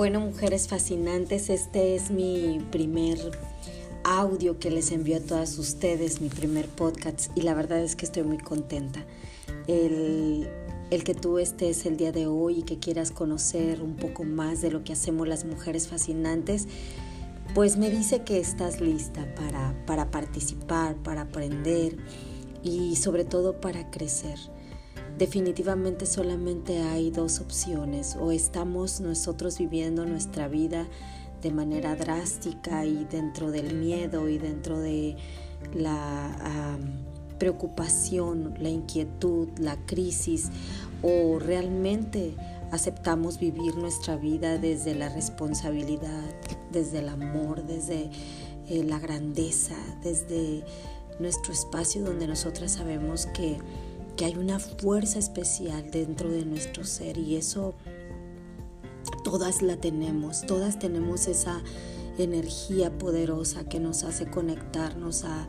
Bueno, mujeres fascinantes, este es mi primer audio que les envío a todas ustedes, mi primer podcast, y la verdad es que estoy muy contenta. El, el que tú estés el día de hoy y que quieras conocer un poco más de lo que hacemos las mujeres fascinantes, pues me dice que estás lista para, para participar, para aprender y sobre todo para crecer definitivamente solamente hay dos opciones, o estamos nosotros viviendo nuestra vida de manera drástica y dentro del miedo y dentro de la preocupación, la inquietud, la crisis, o realmente aceptamos vivir nuestra vida desde la responsabilidad, desde el amor, desde eh, la grandeza, desde nuestro espacio donde nosotras sabemos que que hay una fuerza especial dentro de nuestro ser y eso todas la tenemos, todas tenemos esa energía poderosa que nos hace conectarnos a,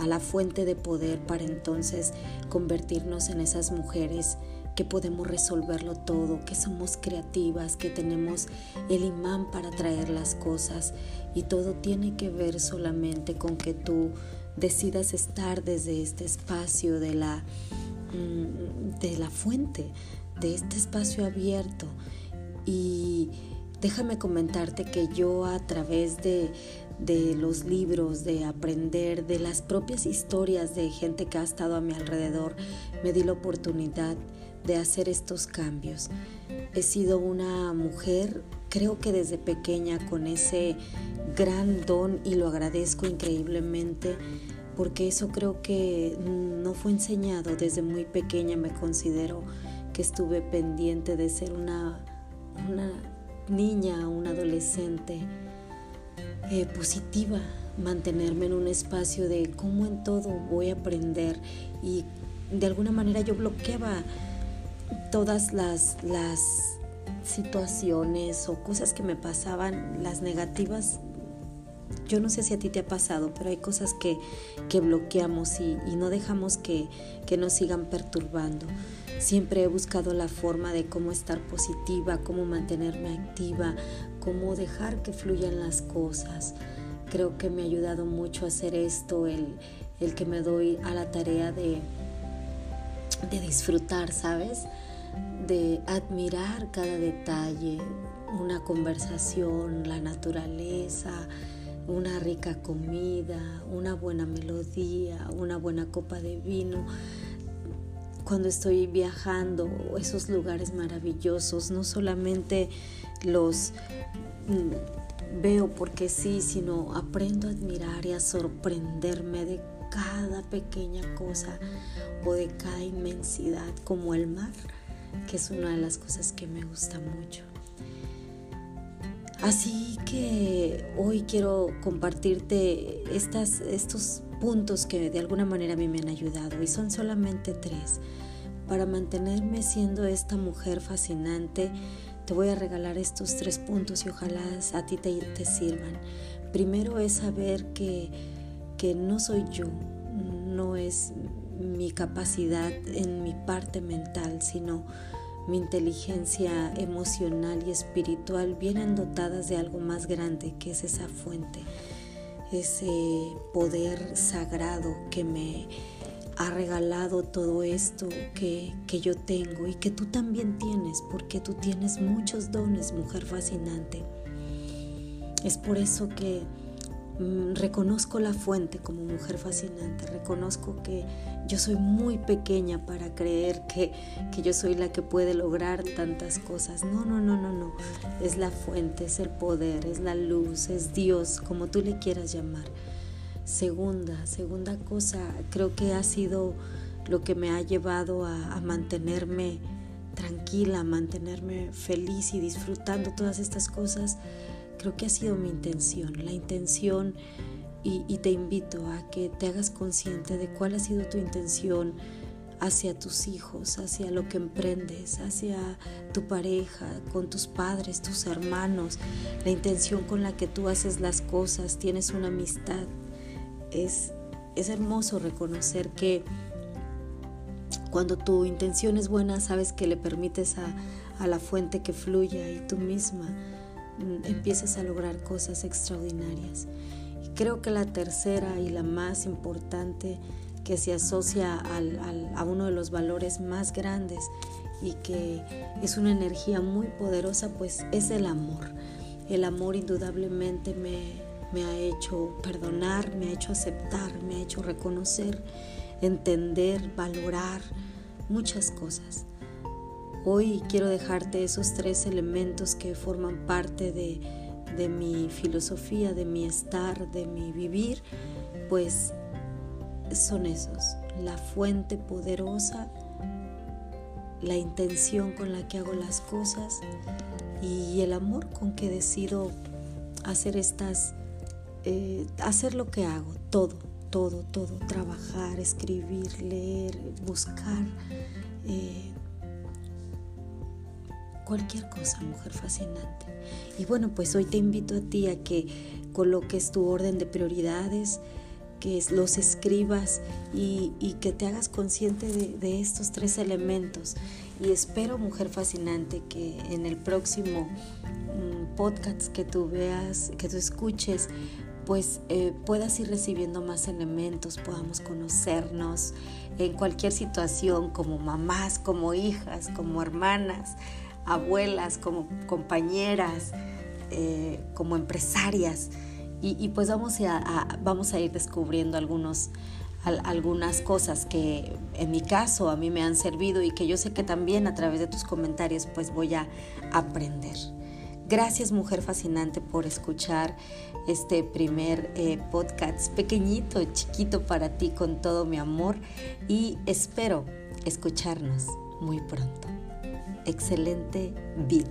a, la fuente de poder para entonces convertirnos en esas mujeres que podemos resolverlo todo, que somos creativas, que tenemos el imán para traer las cosas. Y todo tiene que ver solamente con que tú decidas estar desde este espacio de la, mm, de la fuente, de este espacio abierto. Y déjame comentarte que yo a través de, de los libros, de aprender, de las propias historias de gente que ha estado a mi alrededor, me di la oportunidad hacer estos cambios. He sido una mujer, creo que desde pequeña, con ese gran don y lo agradezco increíblemente porque eso creo que no fue enseñado desde muy pequeña, me considero que estuve pendiente de ser una, una niña, una adolescente eh, positiva, mantenerme en un espacio de cómo en todo voy a aprender y de alguna manera yo bloqueaba todas las, las situaciones o cosas que me pasaban, las negativas yo no sé si a ti te ha pasado, pero hay cosas que, bloqueamos y, no dejamos que, que nos sigan perturbando. Siempre he buscado la forma de cómo estar positiva, cómo mantenerme activa, cómo dejar que fluyan las cosas. Creo que me ha ayudado mucho a hacer esto, el, el que me doy a la tarea de, de disfrutar, ¿sabes? De admirar cada detalle, una conversación, la naturaleza, una rica comida, una buena melodía, una buena copa de vino. Cuando estoy viajando, esos lugares maravillosos, no solamente los mm, veo porque sí, sino aprendo a admirar y a sorprenderme de cada pequeña cosa o de cada inmensidad como el mar, que es una de las cosas que me gusta mucho. Así que hoy quiero compartirte estas, estos puntos que de alguna manera a mí me han ayudado y son solamente tres. Para mantenerme siendo esta mujer fascinante, te voy a regalar estos tres puntos y ojalá a ti te, te sirvan. Primero es saber que, que no soy yo, no es mi capacidad en mi parte mental, sino mi inteligencia emocional y espiritual vienen dotadas de algo más grande que es esa fuente, ese poder sagrado que me ha regalado todo esto que, que yo tengo y que tú también tienes, porque tú tienes muchos dones, mujer fascinante. Es por eso que reconozco la fuente como mujer fascinante, reconozco que yo soy muy pequeña para creer que, que, yo soy la que puede lograr tantas cosas. No, no, no, no, no. Es la fuente, es el poder, es la luz, es Dios, como tú le quieras llamar. Segunda, segunda cosa, creo que ha sido lo que me ha llevado a, a mantenerme tranquila, a mantenerme feliz y disfrutando todas estas cosas Creo que ha sido mi intención, la intención y, te invito a que te hagas consciente de cuál ha sido tu intención hacia tus hijos, hacia lo que emprendes, hacia tu pareja, con tus padres, tus hermanos, la intención con la que tú haces las cosas, tienes una amistad. Es, es hermoso reconocer que Cuando tu intención es buena, sabes que le permites a, a la fuente que fluya y tú misma empiezas a lograr cosas extraordinarias. Y creo que la tercera y la más importante que se asocia a uno de los valores más grandes y que es una energía muy poderosa, pues es el amor. El amor indudablemente me, me ha hecho perdonar, me ha hecho aceptar, me ha hecho reconocer, entender, valorar muchas cosas. Hoy quiero dejarte esos tres elementos que forman parte de, mi filosofía, de mi estar, de mi vivir, pues son esos, la fuente poderosa, la intención con la que hago las cosas y el amor con que decido hacer estas, eh, hacer lo que hago, todo, todo, todo, trabajar, escribir, leer, buscar. Eh, cualquier cosa, mujer fascinante. Y bueno, pues hoy te invito a ti a que coloques tu orden de prioridades, que los escribas y, que te hagas consciente de, estos tres elementos. Y espero, mujer fascinante, que en el próximo mm, podcast que tú veas, que tú escuches, pues eh, puedas ir recibiendo más elementos, podamos conocernos en cualquier situación, como mamás, como hijas, como hermanas abuelas, como compañeras, eh, como empresarias. Y, pues vamos a, vamos a ir descubriendo algunos, algunas cosas que en mi caso a mí me han servido y que yo sé que también a través de tus comentarios pues voy a aprender. Gracias mujer fascinante por escuchar este primer eh, podcast pequeñito, chiquito para ti con todo mi amor y espero escucharnos muy pronto excelente vida.